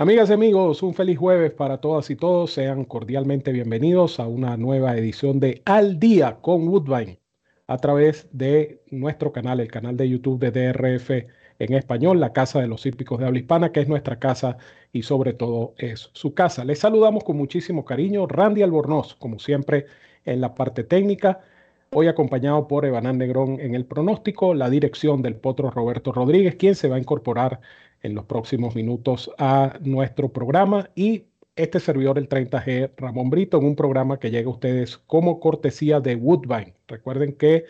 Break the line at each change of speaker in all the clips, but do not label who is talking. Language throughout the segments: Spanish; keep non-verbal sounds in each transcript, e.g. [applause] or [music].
Amigas y amigos, un feliz jueves para todas y todos. Sean cordialmente bienvenidos a una nueva edición de Al Día con Woodbine a través de nuestro canal, el canal de YouTube de DRF en español, la Casa de los Hípicos de Habla Hispana, que es nuestra casa y sobre todo es su casa. Les saludamos con muchísimo cariño. Randy Albornoz, como siempre, en la parte técnica. Hoy acompañado por Evanán Negrón en el pronóstico, la dirección del potro Roberto Rodríguez, quien se va a incorporar en los próximos minutos a nuestro programa y este servidor, el 30G Ramón Brito, en un programa que llega a ustedes como cortesía de Woodbine. Recuerden que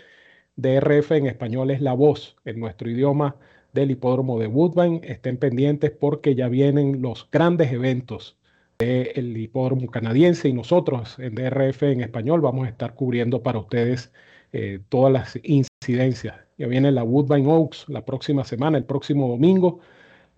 DRF en español es la voz en nuestro idioma del hipódromo de Woodbine. Estén pendientes porque ya vienen los grandes eventos del hipódromo canadiense y nosotros en DRF en español vamos a estar cubriendo para ustedes eh, todas las incidencias. Ya viene la Woodbine Oaks la próxima semana, el próximo domingo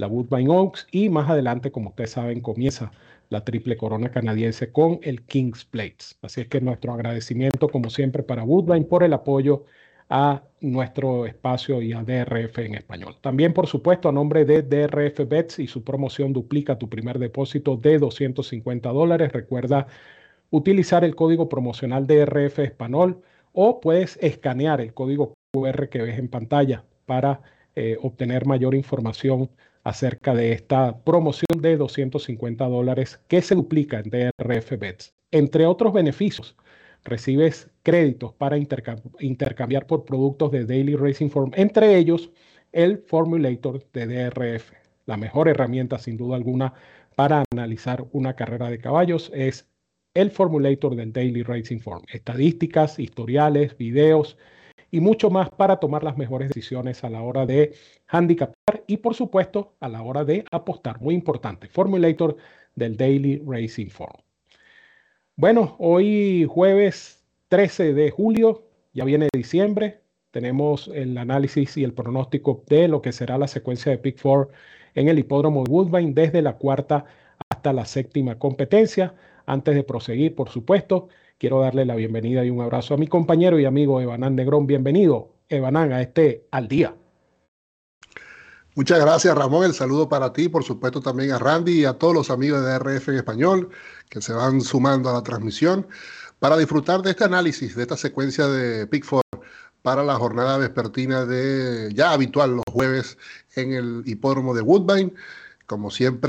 la Woodbine Oaks y más adelante, como ustedes saben, comienza la triple corona canadiense con el Kings Plates. Así es que nuestro agradecimiento, como siempre, para Woodbine por el apoyo a nuestro espacio y a DRF en español. También, por supuesto, a nombre de DRF Bets y su promoción duplica tu primer depósito de 250 dólares. Recuerda utilizar el código promocional DRF Español o puedes escanear el código QR que ves en pantalla para eh, obtener mayor información acerca de esta promoción de 250 dólares que se duplica en DRF Bets. Entre otros beneficios, recibes créditos para intercambiar por productos de Daily Racing Form, entre ellos el Formulator de DRF. La mejor herramienta, sin duda alguna, para analizar una carrera de caballos es el Formulator del Daily Racing Form. Estadísticas, historiales, videos y mucho más para tomar las mejores decisiones a la hora de handicapar y por supuesto a la hora de apostar. Muy importante, Formulator del Daily Racing Form. Bueno, hoy jueves 13 de julio, ya viene diciembre, tenemos el análisis y el pronóstico de lo que será la secuencia de Pick Four en el hipódromo de Woodbine desde la cuarta hasta la séptima competencia. Antes de proseguir, por supuesto, quiero darle la bienvenida y un abrazo a mi compañero y amigo Evanán Negrón. Bienvenido, Evanán, a este Al Día.
Muchas gracias, Ramón. El saludo para ti, por supuesto también a Randy y a todos los amigos de RF en español que se van sumando a la transmisión para disfrutar de este análisis, de esta secuencia de Pick Four para la jornada vespertina de ya habitual los jueves en el hipódromo de Woodbine. Como siempre,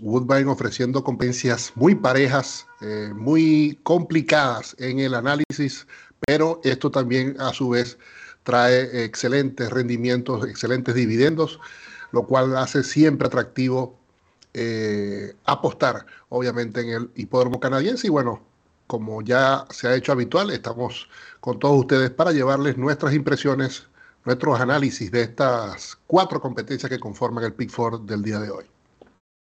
Woodbine ofreciendo competencias muy parejas, eh, muy complicadas en el análisis, pero esto también a su vez trae excelentes rendimientos, excelentes dividendos, lo cual hace siempre atractivo eh, apostar, obviamente, en el hipódromo canadiense. Y bueno, como ya se ha hecho habitual, estamos con todos ustedes para llevarles nuestras impresiones, nuestros análisis de estas cuatro competencias que conforman el Pick Four del día de hoy.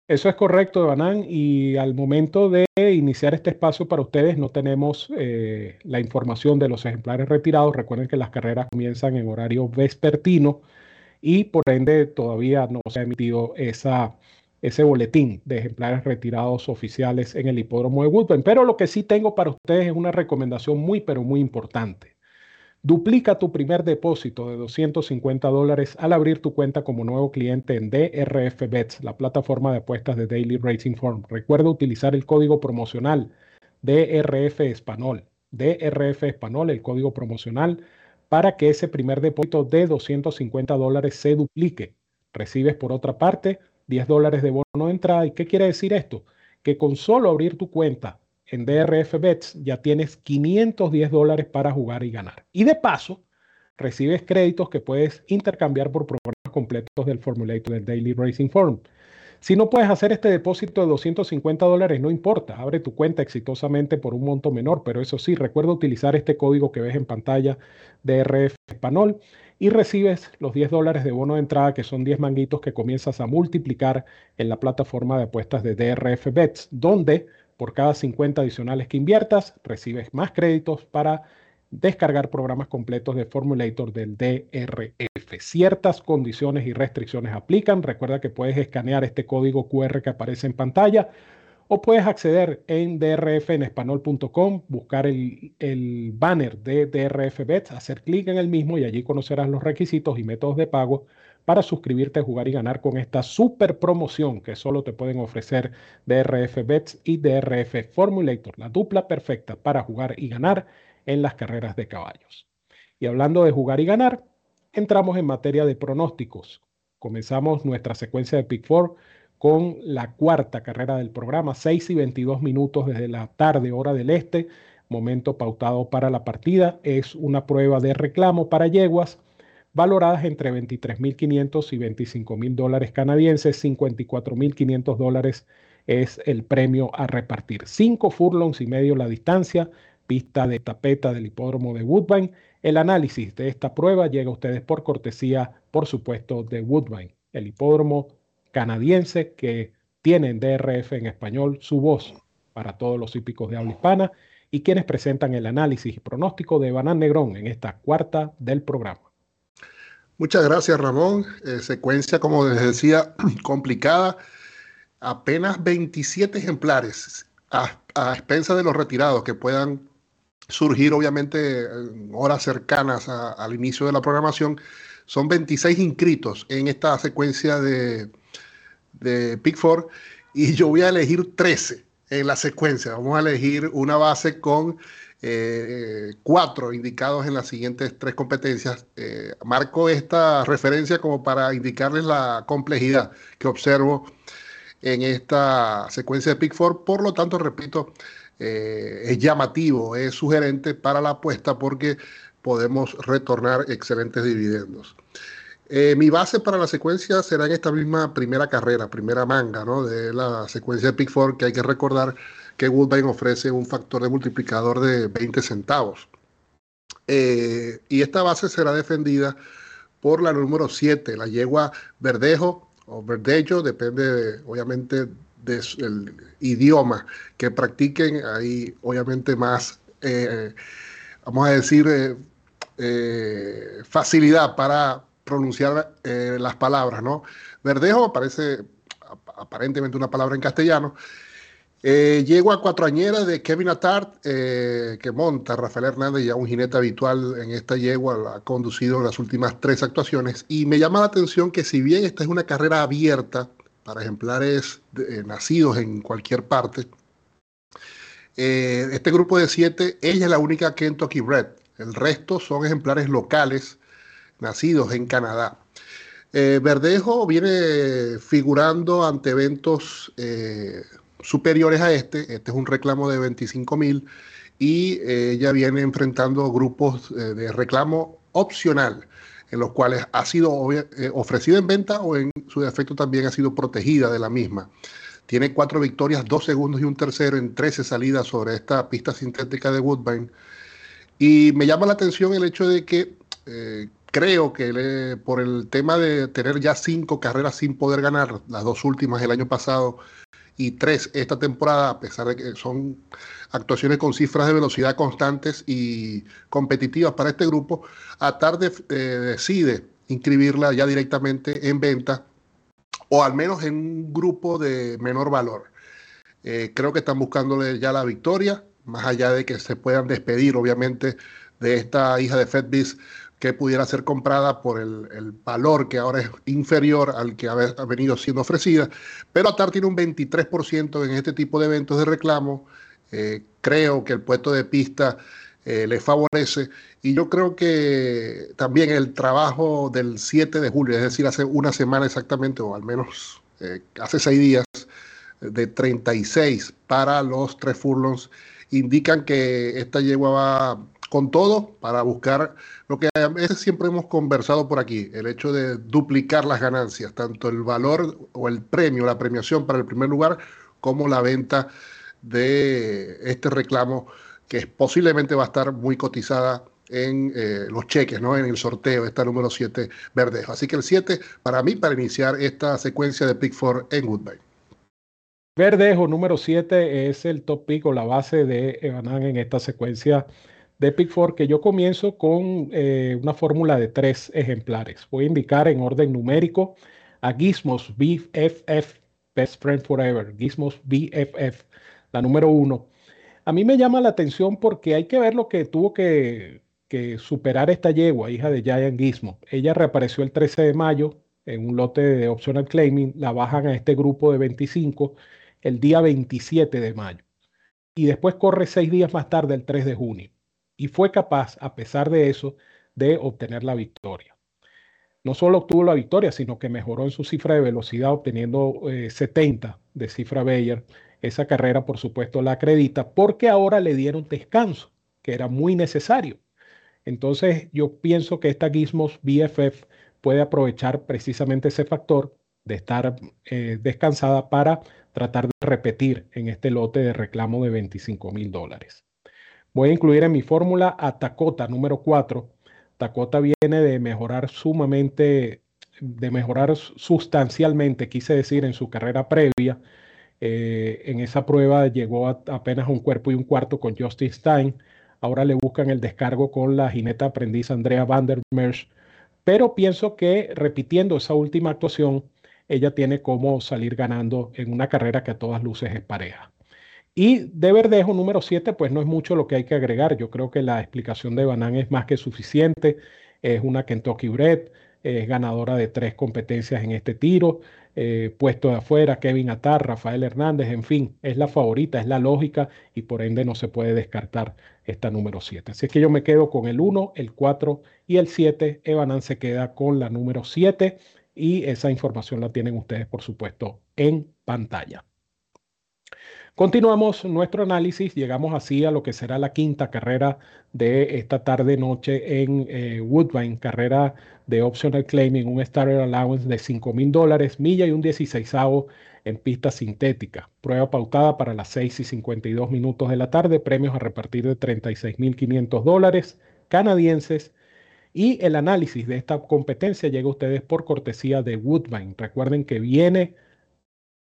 Eso es correcto, Evanán. Y al momento de iniciar este espacio para ustedes, no tenemos eh, la información de los ejemplares retirados. Recuerden que las carreras comienzan en horario vespertino y por ende todavía no se ha emitido esa, ese boletín de ejemplares retirados oficiales en el hipódromo de Woodburn. Pero lo que sí tengo para ustedes es una recomendación muy, pero muy importante. Duplica tu primer depósito de 250 dólares al abrir tu cuenta como nuevo cliente en DRF Bets, la plataforma de apuestas de Daily Racing Form. Recuerda utilizar el código promocional DRF Español. DRF Español, el código promocional, para que ese primer depósito de 250 dólares se duplique. Recibes por otra parte 10 dólares de bono de entrada. ¿Y qué quiere decir esto? Que con solo abrir tu cuenta en DRF Bets ya tienes 510 dólares para jugar y ganar. Y de paso, recibes créditos que puedes intercambiar por programas completos del Formulator del Daily Racing Form. Si no puedes hacer este depósito de 250 dólares, no importa, abre tu cuenta exitosamente por un monto menor, pero eso sí, recuerda utilizar este código que ves en pantalla DRF Español y recibes los 10 dólares de bono de entrada, que son 10 manguitos que comienzas a multiplicar en la plataforma de apuestas de DRF Bets, donde por cada 50 adicionales que inviertas, recibes más créditos para descargar programas completos de Formulator del DRF. Ciertas condiciones y restricciones aplican. Recuerda que puedes escanear este código QR que aparece en pantalla o puedes acceder en drfenespanol.com, buscar el, el, banner de DRF Bets, hacer clic en el mismo y allí conocerás los requisitos y métodos de pago para suscribirte, jugar y ganar con esta super promoción que solo te pueden ofrecer DRF Bets y DRF Formulator, la dupla perfecta para jugar y ganar en las carreras de caballos. Y hablando de jugar y ganar, entramos en materia de pronósticos. Comenzamos nuestra secuencia de Pick 4 con la cuarta carrera del programa, 6 y 22 minutos desde la tarde, hora del este, momento pautado para la partida. Es una prueba de reclamo para yeguas valoradas entre 23.500 y 25.000 dólares canadienses, 54.500 dólares es el premio a repartir. Cinco furlongs y medio la distancia, pista de tapeta del hipódromo de Woodbine. El análisis de esta prueba llega a ustedes por cortesía, por supuesto, de Woodbine, el hipódromo canadiense que tiene en DRF en español su voz para todos los hípicos de habla hispana y quienes presentan el análisis y pronóstico de Banán Negrón en esta cuarta del programa.
Muchas gracias, Ramón. Eh, secuencia, como les decía, [clears throat] complicada. Apenas 27 ejemplares a, a expensa de los retirados que puedan surgir obviamente en horas cercanas al inicio de la programación. Son 26 inscritos en esta secuencia de, de Pick Four y yo voy a elegir 13 en la secuencia. Vamos a elegir una base con eh, cuatro indicados en las siguientes tres competencias. Eh, marco esta referencia como para indicarles la complejidad que observo en esta secuencia de Pick Four. Por lo tanto, repito, eh, es llamativo, es sugerente para la apuesta porque podemos retornar excelentes dividendos. Mi base para la secuencia será en esta misma primera carrera, primera manga, ¿no? De la secuencia de Pick Four, que hay que recordar que Woodbine ofrece un factor de multiplicador de 20 centavos. Eh, y esta base será defendida por la número 7, la yegua Verdejo o Verdejo, depende obviamente del idioma que practiquen, hay obviamente más, eh, vamos a decir, eh, facilidad para pronunciar las palabras, ¿no? Verdejo parece aparentemente una palabra en castellano, eh, llego a cuatroañera de Kevin Attard, eh, que monta Rafael Hernández, ya un jinete habitual en esta yegua, ha conducido en las últimas tres actuaciones. Y me llama la atención que si bien esta es una carrera abierta para ejemplares eh, nacidos en cualquier parte, este grupo de siete, ella es la única Kentucky Red. El resto son ejemplares locales nacidos en Canadá. Verdejo viene figurando ante eventos superiores a este. Este es un reclamo de 25 mil y eh, ella viene enfrentando grupos eh, de reclamo opcional en los cuales ha sido eh, ofrecida en venta o en su defecto también ha sido protegida de la misma. Tiene cuatro victorias, dos segundos y un tercero en 13 salidas sobre esta pista sintética de Woodbine. Y me llama la atención el hecho de que creo que por el tema de tener ya cinco carreras sin poder ganar, las dos últimas el año pasado, y tres esta temporada, a pesar de que son actuaciones con cifras de velocidad constantes y competitivas para este grupo, a tarde eh, decide inscribirla ya directamente en venta o al menos en un grupo de menor valor. Eh, creo que están buscándole ya la victoria, más allá de que se puedan despedir, obviamente, de esta hija de FedBiz que pudiera ser comprada por el, valor que ahora es inferior al que ha, venido siendo ofrecida. Pero Atar tiene un 23% en este tipo de eventos de reclamo. Eh, creo que el puesto de pista eh, le favorece. Y yo creo que también el trabajo del 7 de julio, es decir, hace una semana exactamente, o al menos eh, hace seis días, de 36 para los tres furlongs, indican que esta yegua va con todo para buscar lo que a veces siempre hemos conversado por aquí, el hecho de duplicar las ganancias, tanto el valor o el premio, la premiación para el primer lugar, como la venta de este reclamo que posiblemente va a estar muy cotizada en eh, los cheques, ¿no? en el sorteo, esta número 7 Verdejo. Así que el 7 para mí, para iniciar esta secuencia de Pick 4 en Woodbine.
Verdejo número 7 es el top pick o la base de Evanan en esta secuencia de Pick 4 que yo comienzo con eh, una fórmula de tres ejemplares. Voy a indicar en orden numérico a Gizmos BFF, Best Friend Forever, Gizmos BFF, la número uno. A mí me llama la atención porque hay que ver lo que tuvo que, que superar esta yegua, hija de Giant Gizmo. Ella reapareció el 13 de mayo en un lote de optional claiming, la bajan a este grupo de 25 el día 27 de mayo. Y después corre seis días más tarde, el 3 de junio. Y fue capaz, a pesar de eso, de obtener la victoria. No solo obtuvo la victoria, sino que mejoró en su cifra de velocidad, obteniendo 70 eh, de cifra Bayer. Esa carrera, por supuesto, la acredita porque ahora le dieron descanso, que era muy necesario. Entonces, yo pienso que esta Gizmos BFF puede aprovechar precisamente ese factor de estar eh, descansada para tratar de repetir en este lote de reclamo de 25 mil dólares. Voy a incluir en mi fórmula a Takota número 4. Takota viene de mejorar sumamente, de mejorar sustancialmente, quise decir, en su carrera previa. Eh, en esa prueba llegó apenas un cuerpo y un cuarto con Justin Stein. Ahora le buscan el descargo con la jineta aprendiz Andrea van der Merch. Pero pienso que repitiendo esa última actuación, ella tiene como salir ganando en una carrera que a todas luces es pareja. Y de Verdejo número 7, pues no es mucho lo que hay que agregar. Yo creo que la explicación de Banán es más que suficiente. Es una Kentucky Bred, es ganadora de tres competencias en este tiro. Eh, puesto de afuera, Kevin Atar, Rafael Hernández, en fin, es la favorita, es la lógica y por ende no se puede descartar esta número 7. Así es que yo me quedo con el 1, el 4 y el 7. Evanan se queda con la número 7 y esa información la tienen ustedes, por supuesto, en pantalla. Continuamos nuestro análisis, llegamos así a lo que será la quinta carrera de esta tarde-noche en eh, Woodbine, carrera de Optional Claiming, un Starter Allowance de 5 mil dólares, milla y un 16 en pista sintética. Prueba pautada para las 6 y 52 minutos de la tarde, premios a repartir de 36 mil 500 dólares canadienses y el análisis de esta competencia llega a ustedes por cortesía de Woodbine. Recuerden que viene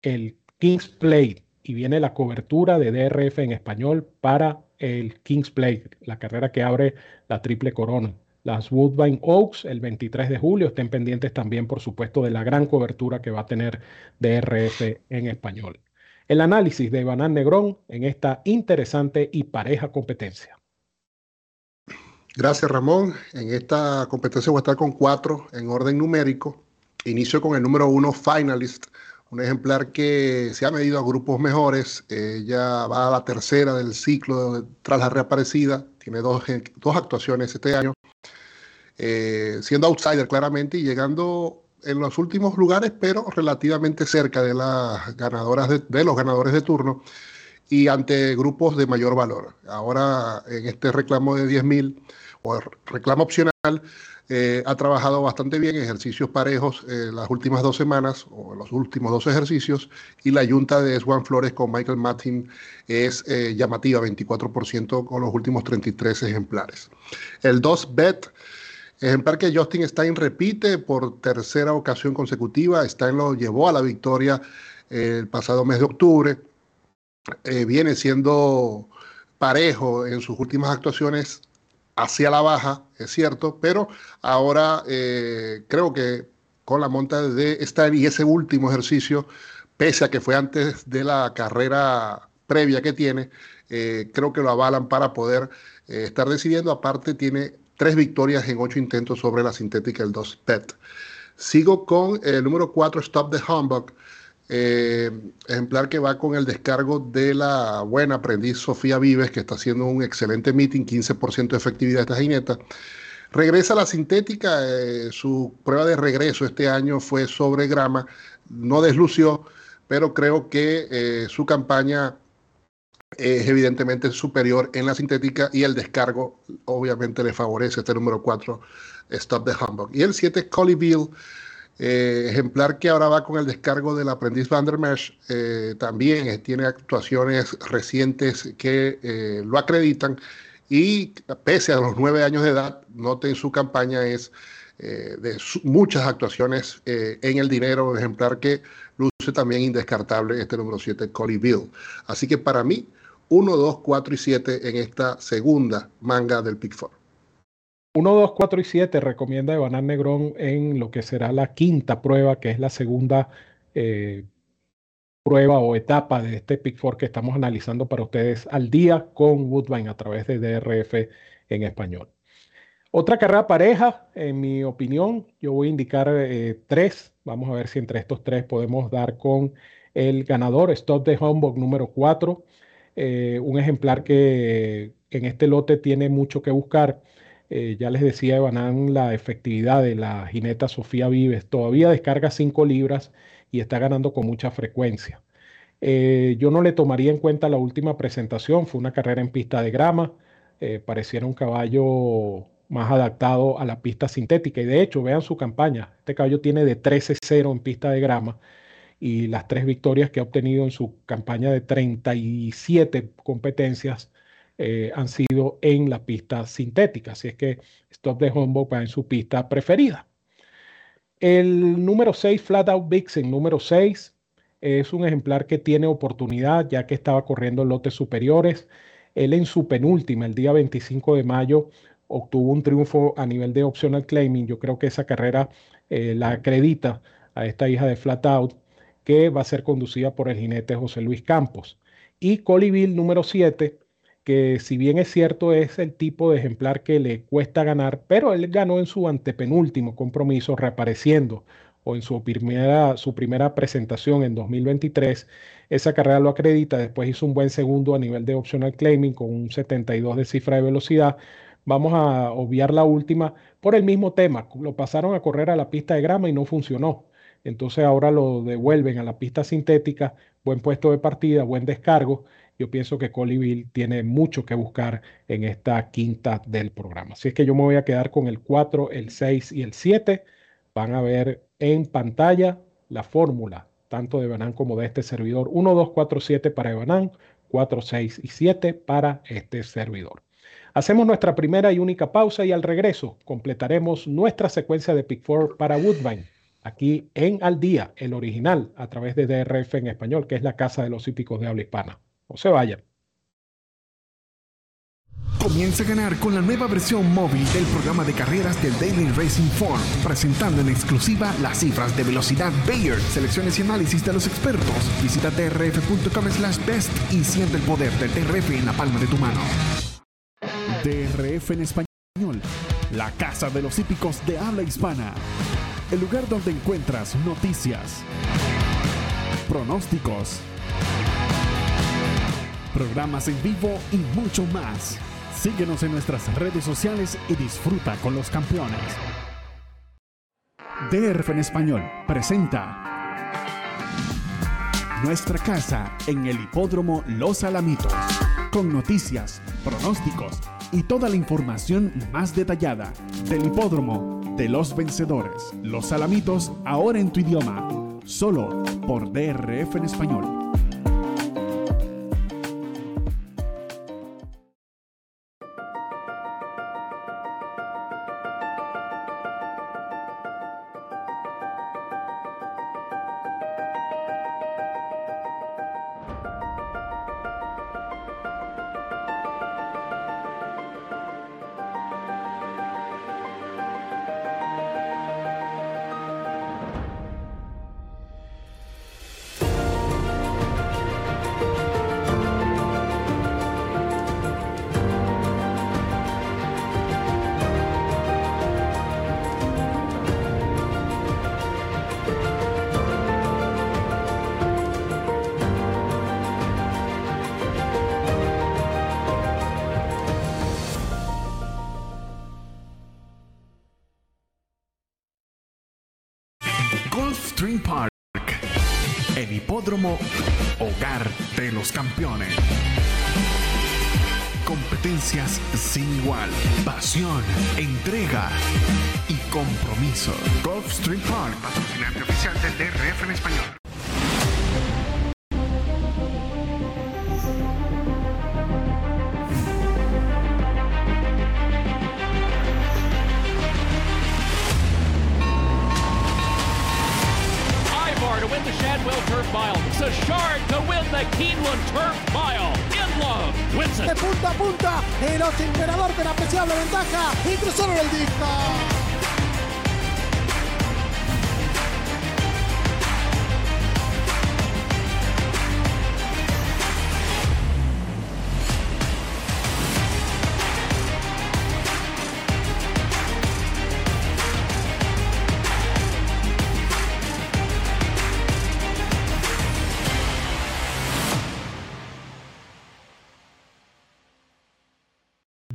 el Kings Play y viene la cobertura de DRF en español para el Kings Play, la carrera que abre la triple corona. Las Woodbine Oaks el 23 de julio. Estén pendientes también, por supuesto, de la gran cobertura que va a tener DRF en español. El análisis de Banán Negrón en esta interesante y pareja competencia.
Gracias, Ramón. En esta competencia voy a estar con cuatro en orden numérico. Inicio con el número uno, Finalist, un ejemplar que se ha medido a grupos mejores. Ella va a la tercera del ciclo tras la reaparecida. Tiene dos, dos actuaciones este año, eh, siendo outsider claramente y llegando en los últimos lugares, pero relativamente cerca de las ganadoras de, de los ganadores de turno y ante grupos de mayor valor. Ahora, en este reclamo de 10 mil o reclamo opcional, eh, ha trabajado bastante bien, ejercicios parejos eh, las últimas dos semanas o los últimos dos ejercicios y la yunta de Swan Flores con Michael Martin es eh, llamativa, 24% con los últimos 33 ejemplares. El 2 bet, ejemplar que Justin Stein repite por tercera ocasión consecutiva, Stein lo llevó a la victoria el pasado mes de octubre viene siendo parejo en sus últimas actuaciones hacia la baja, es cierto, pero ahora eh, creo que con la monta de estar y ese último ejercicio, pese a que fue antes de la carrera previa que tiene, eh, creo que lo avalan para poder estar decidiendo. Aparte, tiene tres victorias en ocho intentos sobre la sintética el 2 PET. Sigo con el número 4, Stop the Humbug. Eh, ejemplar que va con el descargo de la buena aprendiz Sofía Vives, que está haciendo un excelente meeting, 15% de efectividad esta jineta. Regresa a la sintética, eh, su prueba de regreso este año fue sobre grama, no deslució, pero creo que eh, su campaña es evidentemente superior en la sintética y el descargo obviamente le favorece este número 4, Stop the Humbug. Y el 7, Bill eh, ejemplar que ahora va con el descargo del aprendiz Van der Mesh, eh, también tiene actuaciones recientes que eh, lo acreditan y pese a los nueve años de edad, note en su campaña es eh, de muchas actuaciones en el dinero, ejemplar que luce también indescartable este número 7, Collie Bill. Así que para mí, 1, 2, 4 y 7 en esta segunda manga del Pick 4.
1, 2, 4 y 7 recomienda Evanán Negrón en lo que será la quinta prueba, que es la segunda eh, prueba o etapa de este Pick 4 que estamos analizando para ustedes al día con Woodbine a través de DRF en español. Otra carrera pareja, en mi opinión, yo voy a indicar eh, tres. Vamos a ver si entre estos tres podemos dar con el ganador, Stop de Homburg número 4. Eh, un ejemplar que en este lote tiene mucho que buscar. Eh, ya les decía Evanán la efectividad de la jineta Sofía Vives. Todavía descarga 5 libras y está ganando con mucha frecuencia. yo no le tomaría en cuenta la última presentación, fue una carrera en pista de grama. pareciera un caballo más adaptado a la pista sintética. Y de hecho, vean su campaña. Este caballo tiene de 13-0 en pista de grama y las tres victorias que ha obtenido en su campaña de 37 competencias eh, han sido en la pista sintética. Así es que Stop de Homburg va en su pista preferida. El número 6, Flat Out Vixen, número 6, es un ejemplar que tiene oportunidad ya que estaba corriendo lotes superiores. Él en su penúltima, el día 25 de mayo, obtuvo un triunfo a nivel de optional claiming. Yo creo que esa carrera eh, la acredita a esta hija de Flat Out, que va a ser conducida por el jinete José Luis Campos. Y Coliville número 7, que si bien es cierto es el tipo de ejemplar que le cuesta ganar, pero él ganó en su antepenúltimo compromiso reapareciendo o en su primera, su primera presentación en 2023. Esa carrera lo acredita, después hizo un buen segundo a nivel de optional claiming con un 72 de cifra de velocidad, Vamos a obviar la última por el mismo tema. Lo pasaron a correr a la pista de grama y no funcionó. Entonces ahora lo devuelven a la pista sintética. Buen puesto de partida, buen descargo. Yo pienso que Coliville tiene mucho que buscar en esta quinta del programa. Así es que yo me voy a quedar con el 4, el 6 y el 7. Van a ver en pantalla la fórmula, tanto de Banán como de este servidor. 1, 2, 4, 7 para Banán, 4, 6 y 7 para este servidor. Hacemos nuestra primera y única pausa y al regreso completaremos nuestra secuencia de Pick 4 para Woodbine, aquí en Al Día, el original, a través de DRF en español, que es la casa de los hípicos de habla hispana. Se vayan.
Comienza a ganar con la nueva versión móvil del programa de carreras del Daily Racing Form, presentando en exclusiva las cifras de velocidad Bayer, selecciones y análisis de los expertos. Visita drf.com slash best y siente el poder del DRF en la palma de tu mano. DRF en español, la casa de los hípicos de habla hispana. El lugar donde encuentras noticias, pronósticos, programas en vivo y mucho más. Síguenos en nuestras redes sociales y disfruta con los campeones. DRF en español presenta nuestra casa en el hipódromo Los Alamitos, con noticias, pronósticos y toda la información más detallada del hipódromo de los vencedores. Los Alamitos ahora en tu idioma, solo por DRF en español. Hogar de los campeones. Competencias sin igual, pasión, entrega y compromiso. Stream Park, patrocinante oficial del DRF en español.
The Keeneland Turf Mile. In love wins it.
De punta a punta, el emperador con apreciable ventaja y cruzaron el disco.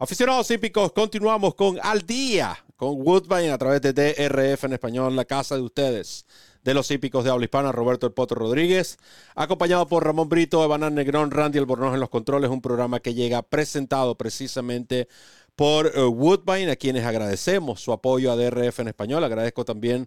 Aficionados hípicos, continuamos con Al Día, con Woodbine a través de DRF en español, la casa de ustedes, de los hípicos de habla hispana, Roberto El Potro Rodríguez, acompañado por Ramón Brito, Evanán Negrón, Randy Albornoz en los controles, un programa que llega presentado precisamente por eh, Woodbine, a quienes agradecemos su apoyo a DRF en español. Agradezco también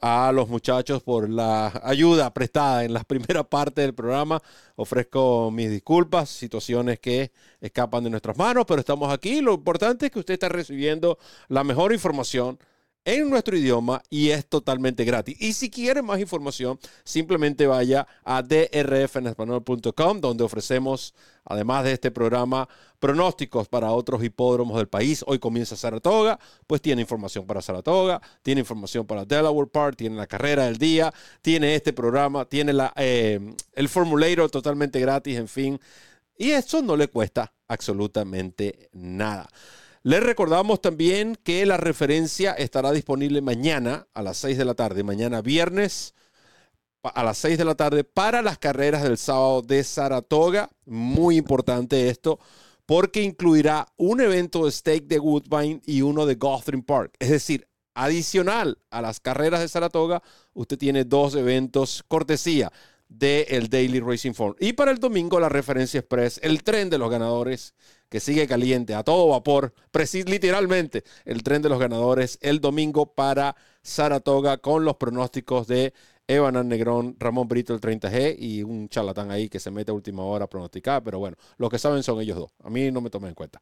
a los muchachos por la ayuda prestada en la [laughs] primera parte del programa. Ofrezco mis disculpas, situaciones que escapan de nuestras manos, pero estamos aquí. Lo importante es que usted está recibiendo la mejor información en nuestro idioma y es totalmente gratis. Y si quiere más información, simplemente vaya a drfenespanol.com, donde ofrecemos, además de este programa, pronósticos para otros hipódromos del país. Hoy comienza Saratoga, pues tiene información para Saratoga, tiene información para Delaware Park, tiene la carrera del día, tiene este programa, tiene eh, el formulator totalmente gratis, en fin. Y eso no le cuesta absolutamente nada. Les recordamos también que la referencia estará disponible mañana a las 6 de la tarde, mañana viernes a las 6 de la tarde para las carreras del sábado de Saratoga. Muy importante esto porque incluirá un evento de stake de Woodbine y uno de Gotham Park. Es decir, adicional a las carreras de Saratoga, usted tiene dos eventos cortesía del Daily Racing Form. Y para el domingo, la referencia express, el tren de los ganadores que sigue caliente a todo vapor, literalmente el tren de los ganadores el domingo para Saratoga con los pronósticos de Evan Negrón, Ramón Brito el 30G y un charlatán ahí que se mete a última hora a pronosticar, pero bueno, los que saben son ellos dos. A mí no me tomen en cuenta.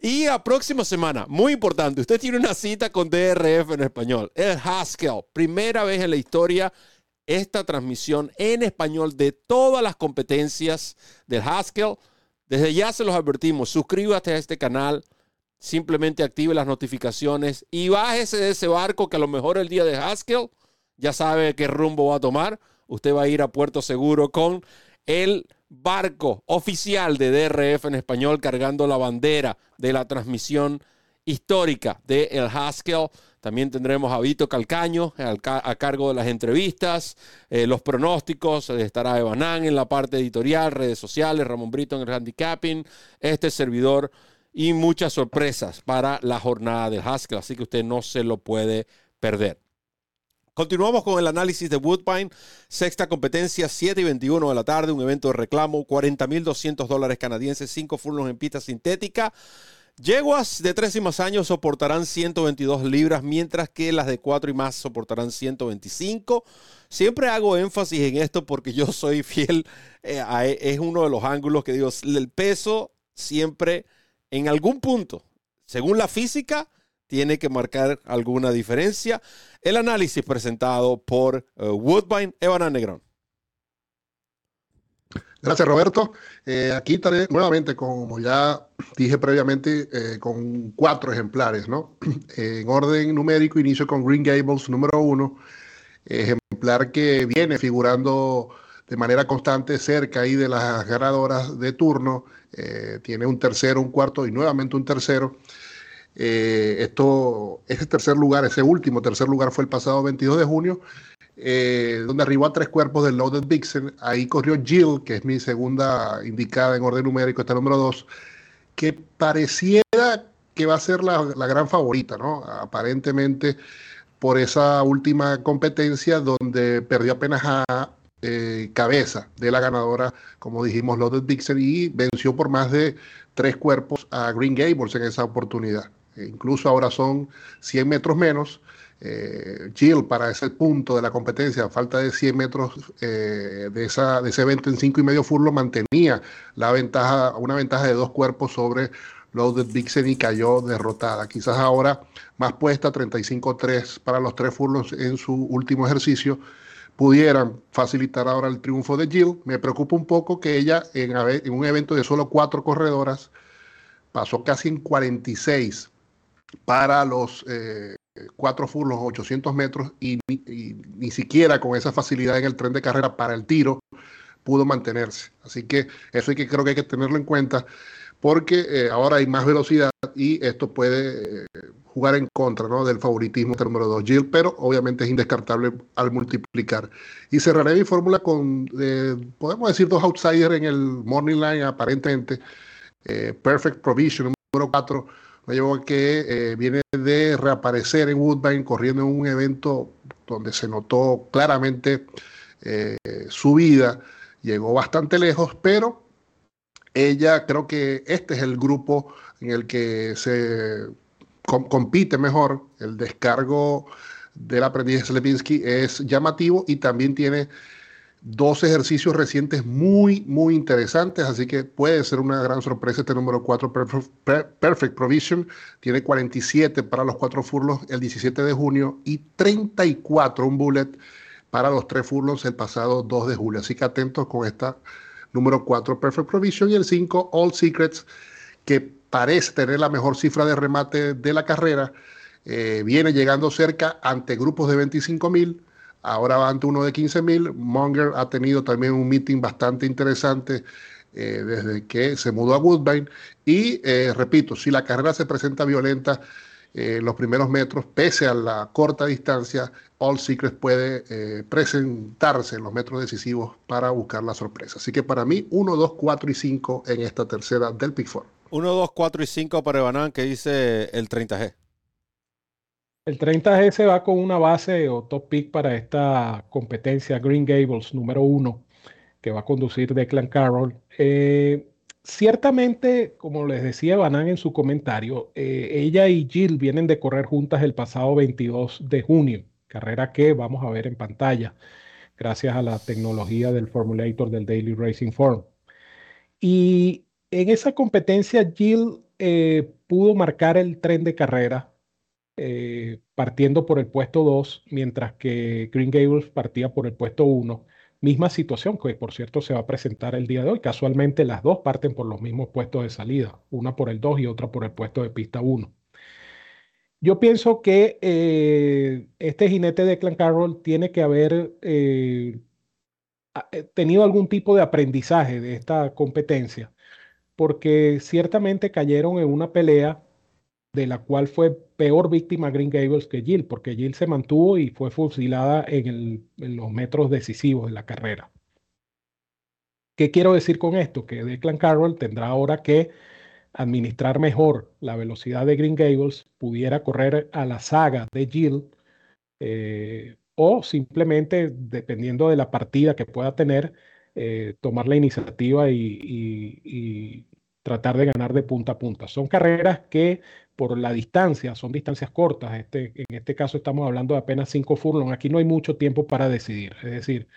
Y a próxima semana, muy importante, usted tiene una cita con DRF en español, el Haskell, primera vez en la historia esta transmisión en español de todas las competencias del Haskell desde ya se los advertimos, suscríbete a este canal, simplemente active las notificaciones y bájese de ese barco que a lo mejor el día de Haskell ya sabe qué rumbo va a tomar. Usted va a ir a Puerto Seguro con el barco oficial de DRF en español cargando la bandera de la transmisión histórica de El Haskell. También tendremos a Vito Calcaño a cargo de las entrevistas, eh, los pronósticos. Estará Evanán en la parte editorial, redes sociales, Ramón Brito en el handicapping, este servidor y muchas sorpresas para la jornada del Haskell. Así que usted no se lo puede perder. Continuamos con el análisis de Woodbine, sexta competencia, 7 y 21 de la tarde, un evento de reclamo, 40.200 dólares canadienses, 5 furlongs en pista sintética. Yeguas de 3 y más años soportarán 122 libras, mientras que las de 4 y más soportarán 125. Siempre hago énfasis en esto porque yo soy fiel, eh, a, es uno de los ángulos que digo, el peso siempre en algún punto, según la física, tiene que marcar alguna diferencia. El análisis presentado por uh, Woodbine, Evan Negrón.
Gracias, Roberto. Eh, aquí estaré nuevamente, como ya dije previamente, eh, con cuatro ejemplares, ¿no? [clears throat] en orden numérico, inicio con Green Gables número uno, ejemplar que viene figurando de manera constante cerca ahí de las ganadoras de turno. Eh, tiene un tercero, un cuarto y nuevamente un tercero. esto, ese tercer lugar, ese último tercer lugar fue el pasado 22 de junio eh, donde arribó a tres cuerpos del Loaded Vixen. Ahí corrió Jill, que es mi segunda indicada en orden numérico, está número dos. que pareciera que va a ser la, gran favorita, ¿no? Aparentemente por esa última competencia donde perdió apenas a eh, cabeza de la ganadora, como dijimos, Loaded Dixon, y venció por más de tres cuerpos a Green Gables en esa oportunidad. E incluso ahora son 100 metros menos. Eh, Jill, para ese punto de la competencia, a falta de 100 metros eh, de, ese evento en 5 y medio furlo, mantenía la ventaja, una ventaja de dos cuerpos sobre Loaded Dixon y cayó derrotada. Quizás ahora más puesta, 35-3 para los tres furlos en su último ejercicio, pudieran facilitar ahora el triunfo de Jill. Me preocupa un poco que ella en, un evento de solo cuatro corredoras pasó casi en 46 para los eh, cuatro furlos, 800 metros, y, ni siquiera con esa facilidad en el tren de carrera para el tiro pudo mantenerse. Así que eso hay que, creo que hay que tenerlo en cuenta porque eh, ahora hay más velocidad y esto puede eh, jugar en contra ¿no? del favoritismo del número 2 Jill, pero obviamente es indescartable al multiplicar. Y cerraré mi fórmula con, eh, podemos decir, dos outsiders en el morning line aparentemente. Perfect Provision, número 4, llevó a que viene de reaparecer en Woodbine corriendo en un evento donde se notó claramente su vida. Llegó bastante lejos, pero ella creo que este es el grupo en el que se compite mejor. El descargo del aprendiz Slepinski es llamativo y también tiene dos ejercicios recientes muy, muy interesantes, así que puede ser una gran sorpresa este número 4, Perfect Provision. Tiene 47 para los cuatro furlos el 17 de junio y 34 un bullet para los tres furlos el pasado 2 de julio. Así que atentos con esta número 4 Perfect Provision y el 5 All Secrets, que parece tener la mejor cifra de remate de la carrera. Eh, viene llegando cerca ante grupos de 25 mil, ahora va uno de 15 mil. Monger ha tenido también un meeting bastante interesante eh, desde que se mudó a Woodbine. Y eh, repito, si la carrera se presenta violenta, en los primeros metros, pese a la corta distancia, All Secrets puede eh, presentarse en los metros decisivos para buscar la sorpresa. Así que para mí, 1, 2, 4 y 5 en esta tercera del Pick 4.
1, 2, 4 y 5 para Ebanan, que dice el 30G.
El 30G se va con una base o top pick para esta competencia Green Gables número 1 que va a conducir Declan Carroll. Eh, ciertamente, como les decía Banan en su comentario, eh, ella y Jill vienen de correr juntas el pasado 22 de junio, carrera que vamos a ver en pantalla, gracias a la tecnología del formulator del Daily Racing Form. Y en esa competencia, Jill eh, pudo marcar el tren de carrera eh, partiendo por el puesto 2, mientras que Green Gables partía por el puesto 1 Misma situación que por cierto se va a presentar el día de hoy. Casualmente las dos parten por los mismos puestos de salida, una por el 2 y otra por el puesto de pista 1. Yo pienso que eh, este jinete de Clan Carroll tiene que haber eh, tenido algún tipo de aprendizaje de esta competencia, porque ciertamente cayeron en una pelea de la cual fue peor víctima Green Gables que Jill, porque Jill se mantuvo y fue fusilada en, los metros decisivos de la carrera. ¿Qué quiero decir con esto? Que Declan Carroll tendrá ahora que administrar mejor la velocidad de Green Gables, pudiera correr a la saga de Jill, eh, o simplemente, dependiendo de la partida que pueda tener, eh, tomar la iniciativa y, tratar de ganar de punta a punta. Son carreras que por la distancia, son distancias cortas. Este, en este caso estamos hablando de apenas cinco furlongs. Aquí no hay mucho tiempo para decidir. Es decir,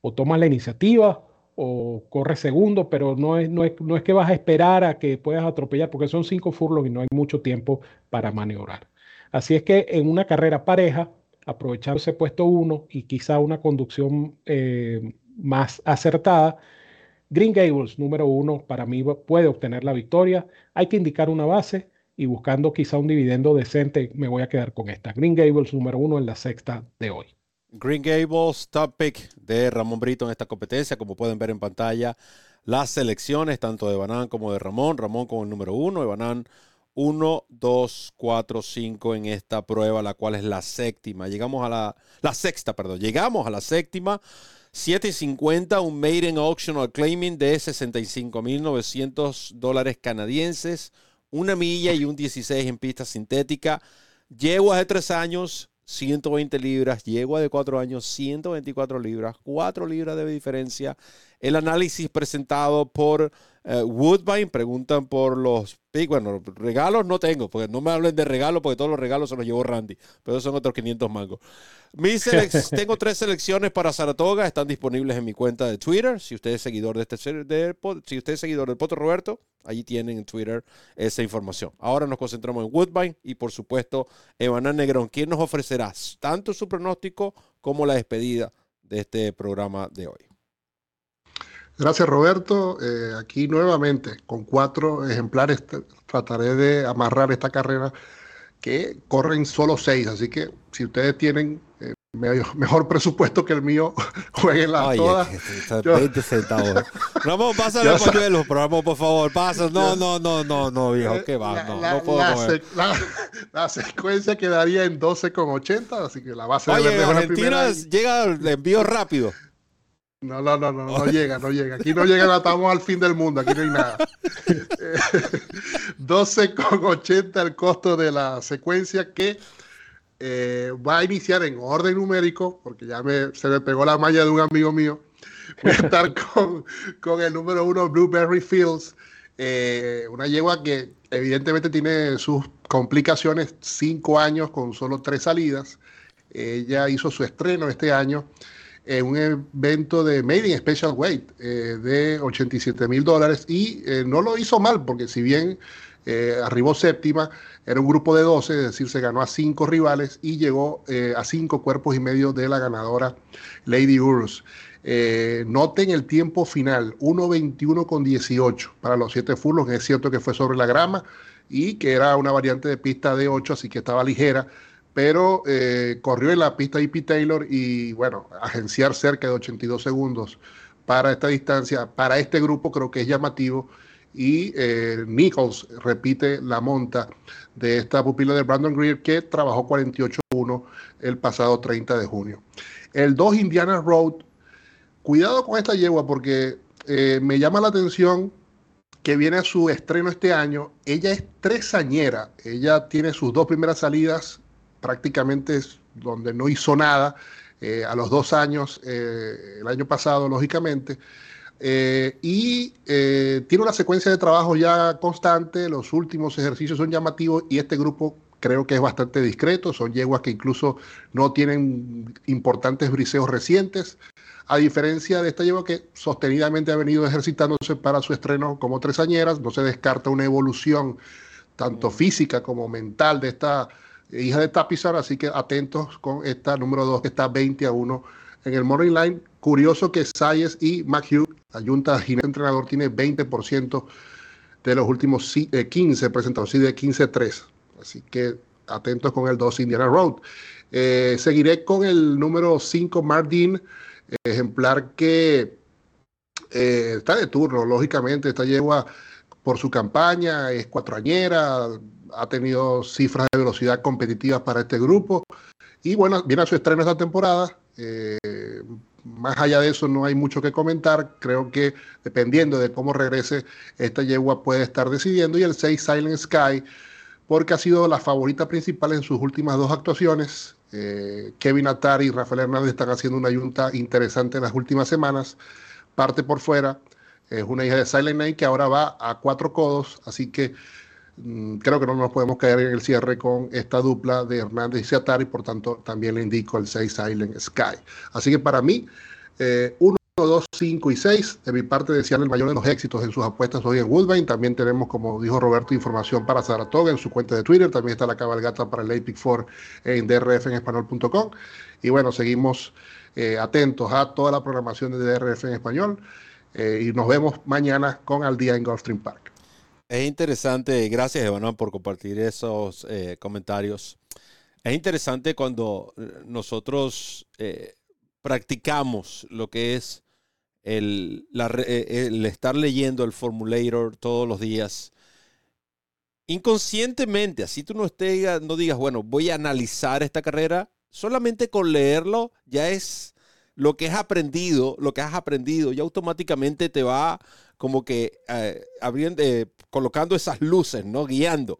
o tomas la iniciativa o corres segundo, pero no es, no, es, no es que vas a esperar a que puedas atropellar, porque son cinco furlongs y no hay mucho tiempo para maniobrar. Así es que en una carrera pareja, aprovechando ese puesto uno y quizá una conducción eh, más acertada, Green Gables, número uno, para mí puede obtener la victoria. Hay que indicar una base y buscando quizá un dividendo decente, me voy a quedar con esta. Green Gables número uno en la sexta de hoy.
Green Gables, top pick de Ramón Brito en esta competencia. Como pueden ver en pantalla, las selecciones tanto de Banán como de Ramón. Ramón como el número uno, y Banán 1, 2, 4, 5 en esta prueba, la cual es la séptima. Llegamos a la, la sexta, perdón. Llegamos a la séptima 750, un Maiden Auctional Claiming de 65.900 dólares canadienses, una milla y un 16 en pista sintética. Yeguas de 3 años, 120 libras. Yegua de 4 años, 124 libras. 4 libras de diferencia. El análisis presentado por eh, Woodbine. Preguntan por los Bueno, regalos no tengo, porque no me hablen de regalos, porque todos los regalos se los llevó Randy. Pero son otros 500 mangos. Mis [laughs] tengo tres selecciones para Saratoga. Están disponibles en mi cuenta de Twitter. Si usted es seguidor de este si usted es seguidor del Poto Roberto, allí tienen en Twitter esa información. Ahora nos concentramos en Woodbine y por supuesto Evanán Negrón. ¿Quién nos ofrecerá tanto su pronóstico como la despedida de este programa de hoy?
Gracias Roberto. Eh, aquí nuevamente con cuatro ejemplares trataré de amarrar esta carrera que corren solo seis. Así que si ustedes tienen eh, [laughs] mejor presupuesto que el mío, [laughs] jueguen las todas.
20 centavos. [laughs] Ramón, pásale el pañuelo, Ramón, por favor, pasa. No, no, no, no, no, viejo, eh, qué va, no, no puedo
la, la, secuencia quedaría en 12,80, así que la base
Oye, de Argentina llega el envío rápido.
No, no, no, no, no llega, no llega. Aquí no llega, estamos al fin del mundo, aquí no hay nada. [laughs] 12,80 el costo de la secuencia que eh, va a iniciar en orden numérico, porque ya me, se me pegó la malla de un amigo mío. Voy a estar [laughs] con, con el número uno, Blueberry Fields, eh, una yegua que evidentemente tiene sus complicaciones, cinco años con solo tres salidas. Ella hizo su estreno este año en un evento de Made in Special Weight eh, de 87 mil dólares y eh, no lo hizo mal porque si bien eh, arribó séptima, era un grupo de 12, es decir, se ganó a cinco rivales y llegó a cinco cuerpos y medio de la ganadora Lady Urus. noten el tiempo final, 1.21 con 18 para los siete furlongs. Es cierto que fue sobre la grama y que era una variante de pista de 8, así que estaba ligera pero eh, corrió en la pista IP Taylor y bueno, agenciar cerca de 82 segundos para esta distancia, para este grupo creo que es llamativo y eh, Nichols repite la monta de esta pupila de Brandon Greer que trabajó 48-1 el pasado 30 de junio. El 2 Indiana Road, cuidado con esta yegua porque eh, me llama la atención que viene a su estreno este año. Ella es tresañera, ella tiene sus dos primeras salidas prácticamente donde no hizo nada eh, a los dos años, eh, el año pasado, lógicamente. Eh, y tiene una secuencia de trabajo ya constante, los últimos ejercicios son llamativos y este grupo creo que es bastante discreto, son yeguas que incluso no tienen importantes briseos recientes, a diferencia de esta yegua que sostenidamente ha venido ejercitándose para su estreno como tresañeras, no se descarta una evolución tanto física como mental de esta hija de Tapizar, así que atentos con esta número 2 que está 20 a 1 en el Morning Line. Curioso que Sayes y McHugh, Junta Ginés entrenador, tiene 20% de los últimos 15 eh, presentados, sí, de 15-3. Así que atentos con el 2 Indiana Road. Eh, seguiré con el número 5 Mardin, ejemplar que eh, está de turno, lógicamente, esta yegua por su campaña, es cuatroañera, ha tenido cifras de velocidad competitivas para este grupo. Y bueno, viene a su estreno esta temporada. Eh, más allá de eso no hay mucho que comentar. Creo que dependiendo de cómo regrese, esta yegua puede estar decidiendo. Y el 6 Silent Sky, porque ha sido la favorita principal en sus últimas dos actuaciones. Eh, Kevin Atari y Rafael Hernández están haciendo una yunta interesante en las últimas semanas. Parte por fuera. Es una hija de Silent Night que ahora va a cuatro codos, así que creo que no nos podemos caer en el cierre con esta dupla de Hernández y Seatari, por tanto también le indico el 6 Silent Sky. Así que para mí, 1, 2, 5 y 6, de mi parte desean el mayor de los éxitos en sus apuestas hoy en Woodbine. También tenemos, como dijo Roberto, información para Saratoga en su cuenta de Twitter. También está la cabalgata para el Epic 4 en DRF en español.com. Y bueno, seguimos eh, atentos a toda la programación de DRF en español. Eh, y nos vemos mañana con Al Día en Gulfstream Park.
Es interesante, gracias Emanuel por compartir esos eh, comentarios. Es interesante cuando eh, nosotros practicamos lo que es el, el, estar leyendo el formulator todos los días. Inconscientemente, así tú no, no digas, bueno, voy a analizar esta carrera, solamente con leerlo ya es lo que has aprendido, lo que has aprendido, ya automáticamente te va como que eh, abriendo, eh, colocando esas luces, ¿no? Guiando.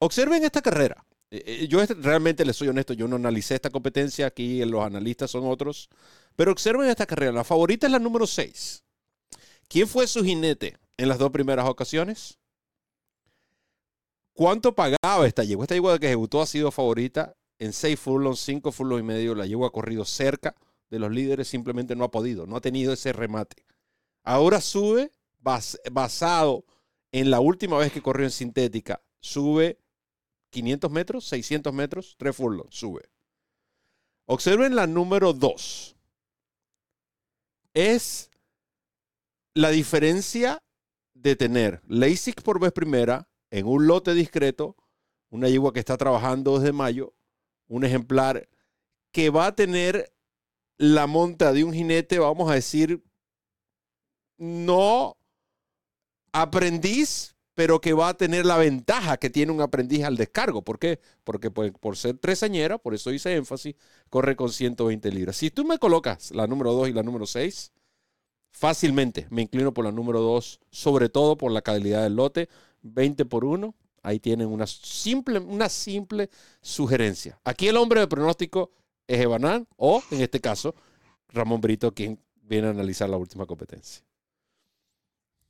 Observen esta carrera. Eh, yo realmente les soy honesto, yo no analicé esta competencia, aquí los analistas son otros, pero observen esta carrera. La favorita es la número 6. ¿Quién fue su jinete en las dos primeras ocasiones? ¿Cuánto pagaba esta yegua? Esta yegua que ejecutó ha sido favorita en 6 furlongs, 5 furlongs y medio. La yegua ha corrido cerca de los líderes, simplemente no ha podido, no ha tenido ese remate. Ahora sube basado en la última vez que corrió en sintética, sube 500 metros, 600 metros, 3 furlongs, sube. Observen la número 2. Es la diferencia de tener LASIK por vez primera en un lote discreto, una yegua que está trabajando desde mayo, un ejemplar que va a tener la monta de un jinete, vamos a decir, no aprendiz, pero que va a tener la ventaja que tiene un aprendiz al descargo. ¿Por qué? Porque pues, por ser tresañera, por eso hice énfasis, corre con 120 libras. Si tú me colocas la número 2 y la número 6, fácilmente me inclino por la número 2, sobre todo por la calidad del lote, 20 por 1. Ahí tienen una simple, una simple sugerencia. Aquí el hombre de pronóstico es Ebanán o, en este caso, Ramón Brito, quien viene a analizar la última competencia.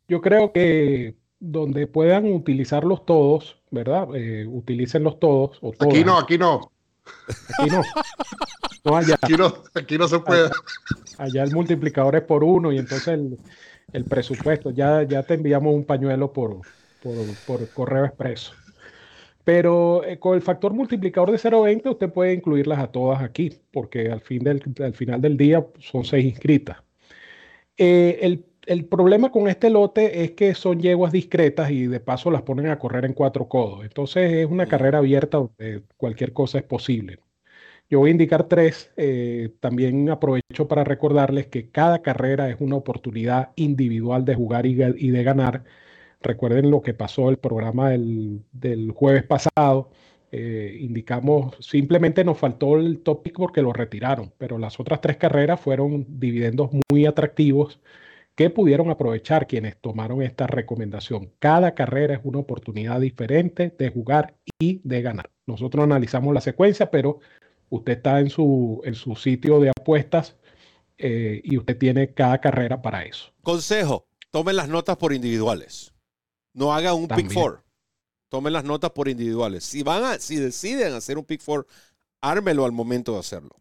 Yo creo que donde puedan utilizarlos todos, ¿verdad? Eh, utilícenlos todos. O
Aquí no, aquí no.
Aquí no. No allá.
Aquí no, aquí no se puede.
Allá, el multiplicador es por uno y entonces el, presupuesto, ya, ya te enviamos un pañuelo por, por, correo expreso. Pero eh, con el factor multiplicador de 0.20 usted puede incluirlas a todas aquí, porque al, fin del, al final del día son seis inscritas. Eh, el el problema con este lote es que son yeguas discretas y de paso las ponen a correr en cuatro codos. Entonces es una carrera abierta donde cualquier cosa es posible. Yo voy a indicar tres. Eh, también aprovecho para recordarles que cada carrera es una oportunidad individual de jugar y, de ganar. Recuerden lo que pasó el programa del, jueves pasado. Eh, indicamos, simplemente nos faltó el topic porque lo retiraron, pero las otras tres carreras fueron dividendos muy atractivos ¿Qué pudieron aprovechar quienes tomaron esta recomendación? Cada carrera es una oportunidad diferente de jugar y de ganar. Nosotros analizamos la secuencia, pero usted está en su, en su sitio de apuestas eh, y usted tiene cada carrera para eso.
Consejo, tomen las notas por individuales. No haga un pick four. Tomen las notas por individuales. Si, van a, si deciden hacer un pick four, ármelo al momento de hacerlo.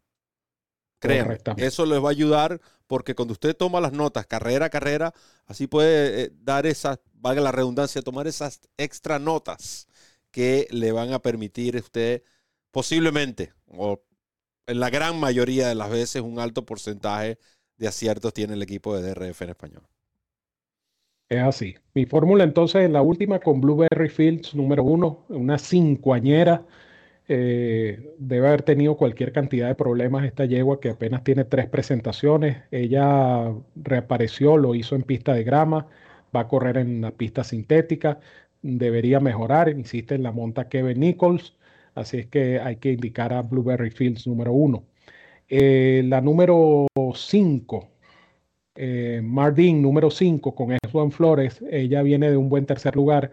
Créanme, eso les va a ayudar porque cuando usted toma las notas carrera a carrera, así puede eh, dar esas, valga la redundancia, tomar esas extra notas que le van a permitir a usted posiblemente, o en la gran mayoría de las veces, un alto porcentaje de aciertos tiene el equipo de DRF en español.
Es así. Mi fórmula entonces en la última con Blueberry Fields número uno, una cincuañera eh, debe haber tenido cualquier cantidad de problemas esta yegua que apenas tiene tres presentaciones. Ella reapareció, lo hizo en pista de grama, va a correr en la pista sintética, debería mejorar, insiste en la monta Kevin Nichols, así es que hay que indicar a Blueberry Fields número uno. Eh, la número 5, eh, Mardin número 5 con Juan Flores, ella viene de un buen tercer lugar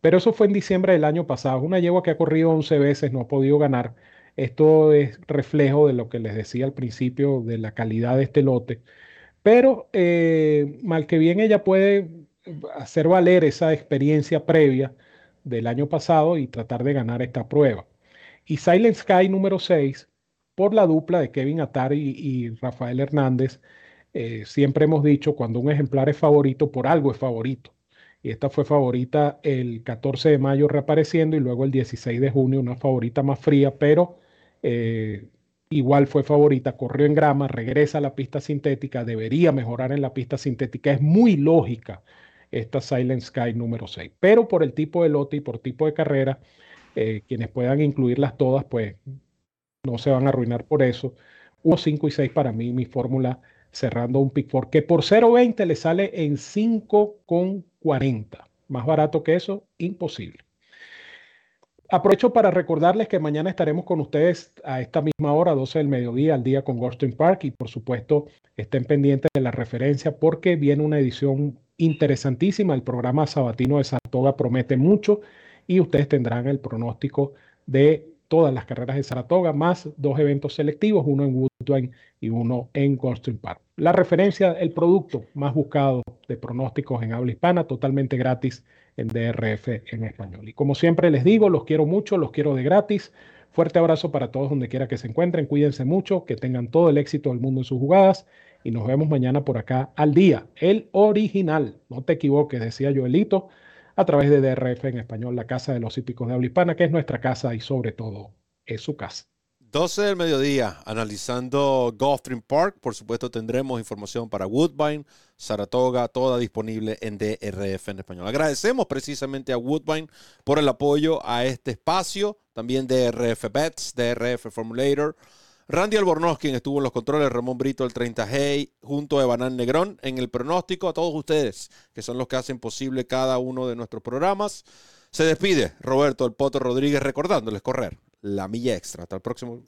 pero eso fue en diciembre del año pasado. Una yegua que ha corrido 11 veces, no ha podido ganar. Esto es reflejo de lo que les decía al principio de la calidad de este lote. Pero eh, mal que bien ella puede hacer valer esa experiencia previa del año pasado y tratar de ganar esta prueba. Y Silent Sky número 6, por la dupla de Kevin Atari y, Rafael Hernández, eh, siempre hemos dicho, cuando un ejemplar es favorito, por algo es favorito. Y esta fue favorita el 14 de mayo reapareciendo y luego el 16 de junio una favorita más fría, pero eh, igual fue favorita, corrió en grama, regresa a la pista sintética, debería mejorar en la pista sintética, es muy lógica esta Silent Sky número 6, pero por el tipo de lote y por tipo de carrera, eh, quienes puedan incluirlas todas, pues no se van a arruinar por eso. 1, 5 y 6 para mí, mi fórmula cerrando un pick 4, que por 0.20 le sale en 5,40. Más barato que eso, imposible. Aprovecho para recordarles que mañana estaremos con ustedes a esta misma hora, 12 del mediodía, al día con Goldstein Park. Y por supuesto, estén pendientes de la referencia porque viene una edición interesantísima. El programa sabatino de Saratoga promete mucho y ustedes tendrán el pronóstico de todas las carreras de Saratoga, más dos eventos selectivos, uno en Woodbine y uno en Goldstein Park. La referencia, el producto más buscado de pronósticos en habla hispana, totalmente gratis en DRF en español. Y como siempre les digo, los quiero mucho, los quiero de gratis. Fuerte abrazo para todos donde quiera que se encuentren. Cuídense mucho, que tengan todo el éxito del mundo en sus jugadas. Y nos vemos mañana por acá al día. El original, no te equivoques, decía Joelito, a través de DRF en español, la casa de los hípicos de habla hispana, que es nuestra casa y sobre todo es su casa.
12 del mediodía, analizando Gulfstream Park. Por supuesto, tendremos información para Woodbine, Saratoga, toda disponible en DRF en español. Agradecemos precisamente a Woodbine por el apoyo a este espacio. También DRF Bets, DRF Formulator. Randy Albornoz, quien estuvo en los controles, Ramón Brito, el 30G, junto a Evanán Negrón, en el pronóstico, a todos ustedes, que son los que hacen posible cada uno de nuestros programas. Se despide Roberto El Poto Rodríguez recordándoles correr la milla extra. Hasta el próximo